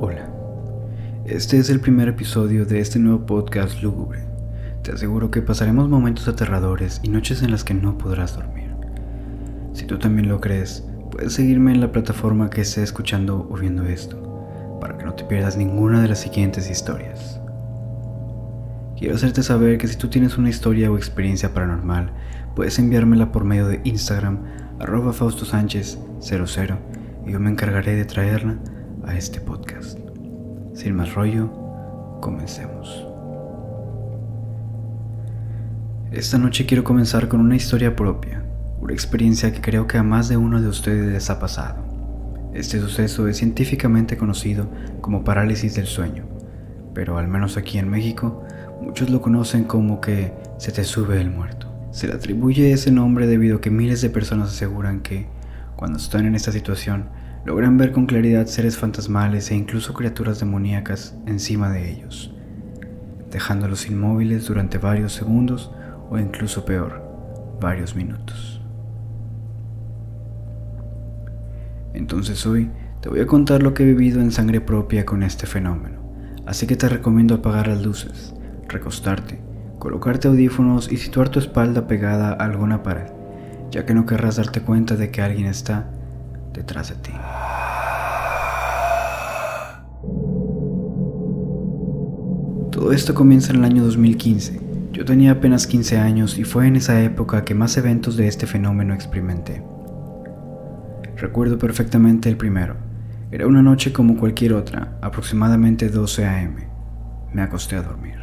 Hola, este es el primer episodio de este nuevo podcast lúgubre. Te aseguro que pasaremos momentos aterradores y noches en las que no podrás dormir. Si tú también lo crees, puedes seguirme en la plataforma que estés escuchando o viendo esto, para que no te pierdas ninguna de las siguientes historias. Quiero hacerte saber que si tú tienes una historia o experiencia paranormal, puedes enviármela por medio de Instagram, arroba Fausto Sánchez 00, y yo me encargaré de traerla a este podcast. Sin más rollo, comencemos. Esta noche quiero comenzar con una historia propia, una experiencia que creo que a más de uno de ustedes les ha pasado. Este suceso es científicamente conocido como parálisis del sueño, pero al menos aquí en México, muchos lo conocen como que se te sube el muerto. Se le atribuye ese nombre debido a que miles de personas aseguran que, cuando están en esta situación, logran ver con claridad seres fantasmales e incluso criaturas demoníacas encima de ellos, dejándolos inmóviles durante varios segundos o incluso peor, varios minutos. Entonces hoy te voy a contar lo que he vivido en sangre propia con este fenómeno, así que te recomiendo apagar las luces, recostarte, colocarte audífonos y situar tu espalda pegada a alguna pared, ya que no querrás darte cuenta de que alguien está detrás de ti. Todo esto comienza en el año 2015. Yo tenía apenas 15 años y fue en esa época que más eventos de este fenómeno experimenté. Recuerdo perfectamente el primero. Era una noche como cualquier otra, aproximadamente 12 a.m. Me acosté a dormir.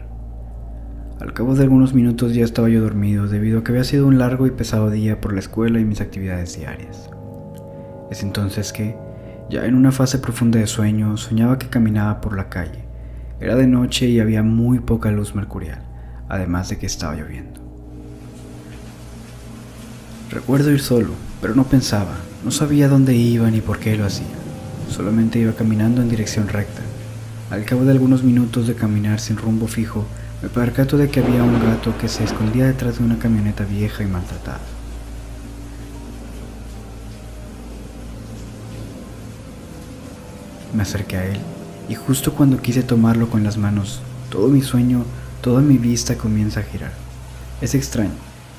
Al cabo de algunos minutos ya estaba yo dormido debido a que había sido un largo y pesado día por la escuela y mis actividades diarias. Es entonces que, ya en una fase profunda de sueño, soñaba que caminaba por la calle. Era de noche y había muy poca luz mercurial, además de que estaba lloviendo. Recuerdo ir solo, pero no pensaba, no sabía dónde iba ni por qué lo hacía. Solamente iba caminando en dirección recta. Al cabo de algunos minutos de caminar sin rumbo fijo, me percato de que había un gato que se escondía detrás de una camioneta vieja y maltratada. Me acerqué a él y justo cuando quise tomarlo con las manos, todo mi sueño, toda mi vista comienza a girar. Es extraño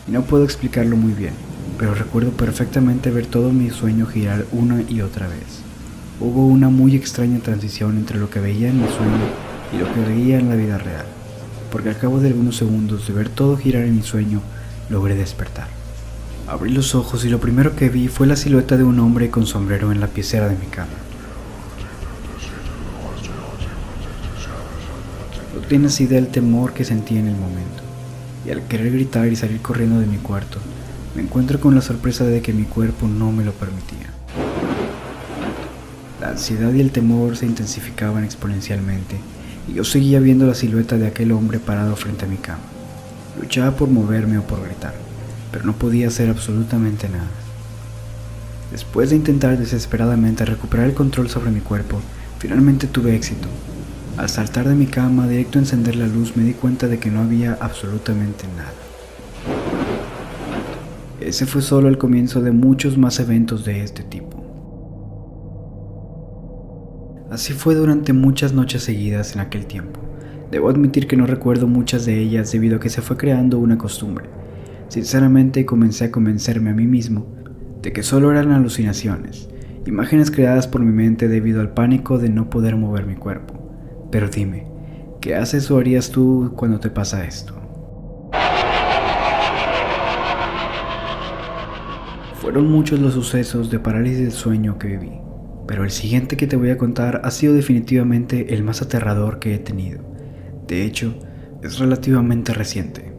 y no puedo explicarlo muy bien, pero recuerdo perfectamente ver todo mi sueño girar una y otra vez. Hubo una muy extraña transición entre lo que veía en mi sueño y lo que veía en la vida real, porque al cabo de algunos segundos de ver todo girar en mi sueño, logré despertar. Abrí los ojos y lo primero que vi fue la silueta de un hombre con sombrero en la piecera de mi cama. No tienes idea del temor que sentí en el momento, y al querer gritar y salir corriendo de mi cuarto, me encuentro con la sorpresa de que mi cuerpo no me lo permitía. La ansiedad y el temor se intensificaban exponencialmente, y yo seguía viendo la silueta de aquel hombre parado frente a mi cama. Luchaba por moverme o por gritar, pero no podía hacer absolutamente nada. Después de intentar desesperadamente recuperar el control sobre mi cuerpo, finalmente tuve éxito al saltar de mi cama directo a encender la luz me di cuenta de que no había absolutamente nada. Ese fue solo el comienzo de muchos más eventos de este tipo. Así fue durante muchas noches seguidas en aquel tiempo. Debo admitir que no recuerdo muchas de ellas debido a que se fue creando una costumbre. Sinceramente comencé a convencerme a mí mismo de que solo eran alucinaciones, imágenes creadas por mi mente debido al pánico de no poder mover mi cuerpo. Pero dime, ¿qué haces o harías tú cuando te pasa esto? Fueron muchos los sucesos de parálisis del sueño que viví, pero el siguiente que te voy a contar ha sido definitivamente el más aterrador que he tenido. De hecho, es relativamente reciente.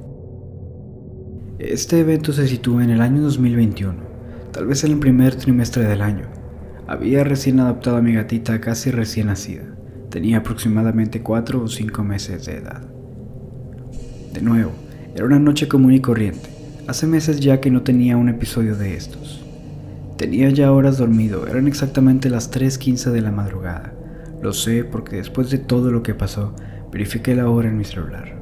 Este evento se sitúa en el año 2021, tal vez en el primer trimestre del año. Había recién adoptado a mi gatita casi recién nacida. Tenía aproximadamente 4 o 5 meses de edad. De nuevo, era una noche común y corriente. Hace meses ya que no tenía un episodio de estos. Tenía ya horas dormido, eran exactamente las 3.15 de la madrugada. Lo sé porque después de todo lo que pasó, verifiqué la hora en mi celular.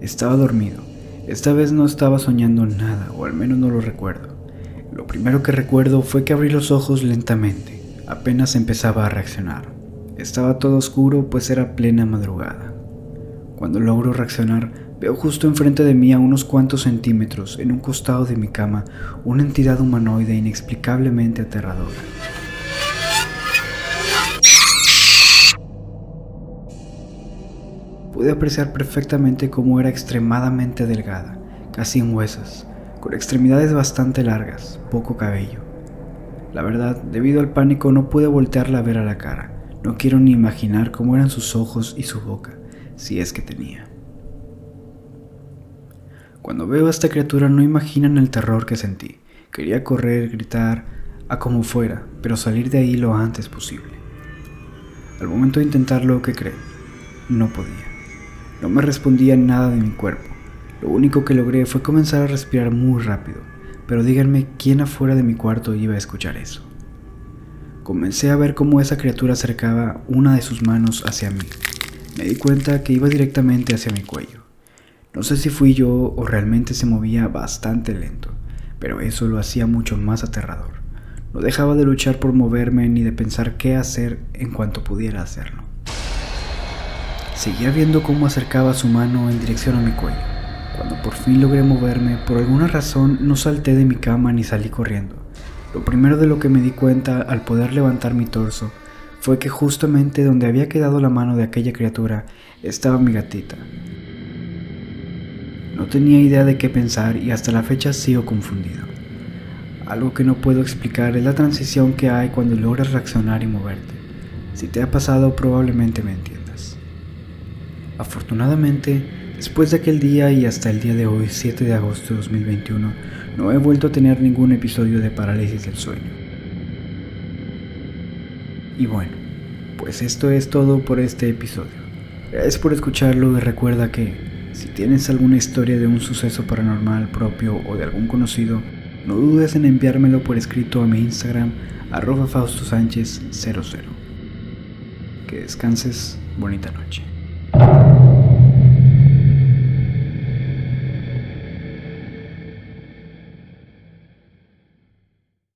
Estaba dormido. Esta vez no estaba soñando nada, o al menos no lo recuerdo. Lo primero que recuerdo fue que abrí los ojos lentamente apenas empezaba a reaccionar. Estaba todo oscuro pues era plena madrugada. Cuando logro reaccionar, veo justo enfrente de mí a unos cuantos centímetros, en un costado de mi cama, una entidad humanoide inexplicablemente aterradora. Pude apreciar perfectamente cómo era extremadamente delgada, casi en huesos, con extremidades bastante largas, poco cabello. La verdad, debido al pánico no pude voltearla a ver a la cara, no quiero ni imaginar cómo eran sus ojos y su boca, si es que tenía. Cuando veo a esta criatura no imaginan el terror que sentí. Quería correr, gritar, a como fuera, pero salir de ahí lo antes posible. Al momento de intentarlo, ¿qué creen? No podía. No me respondía nada de mi cuerpo. Lo único que logré fue comenzar a respirar muy rápido, pero díganme quién afuera de mi cuarto iba a escuchar eso. Comencé a ver cómo esa criatura acercaba una de sus manos hacia mí. Me di cuenta que iba directamente hacia mi cuello. No sé si fui yo o realmente se movía bastante lento, pero eso lo hacía mucho más aterrador. No dejaba de luchar por moverme ni de pensar qué hacer en cuanto pudiera hacerlo. Seguía viendo cómo acercaba su mano en dirección a mi cuello. Cuando por fin logré moverme, por alguna razón no salté de mi cama ni salí corriendo. Lo primero de lo que me di cuenta al poder levantar mi torso fue que justamente donde había quedado la mano de aquella criatura estaba mi gatita. No tenía idea de qué pensar y hasta la fecha sigo confundido. Algo que no puedo explicar es la transición que hay cuando logras reaccionar y moverte. Si te ha pasado probablemente me entiendas. Afortunadamente, después de aquel día y hasta el día de hoy, 7 de agosto de 2021, no he vuelto a tener ningún episodio de parálisis del sueño. Y bueno, pues esto es todo por este episodio. Gracias por escucharlo y recuerda que si tienes alguna historia de un suceso paranormal propio o de algún conocido, no dudes en enviármelo por escrito a mi Instagram arroba Fausto Sánchez 00. Que descanses, bonita noche.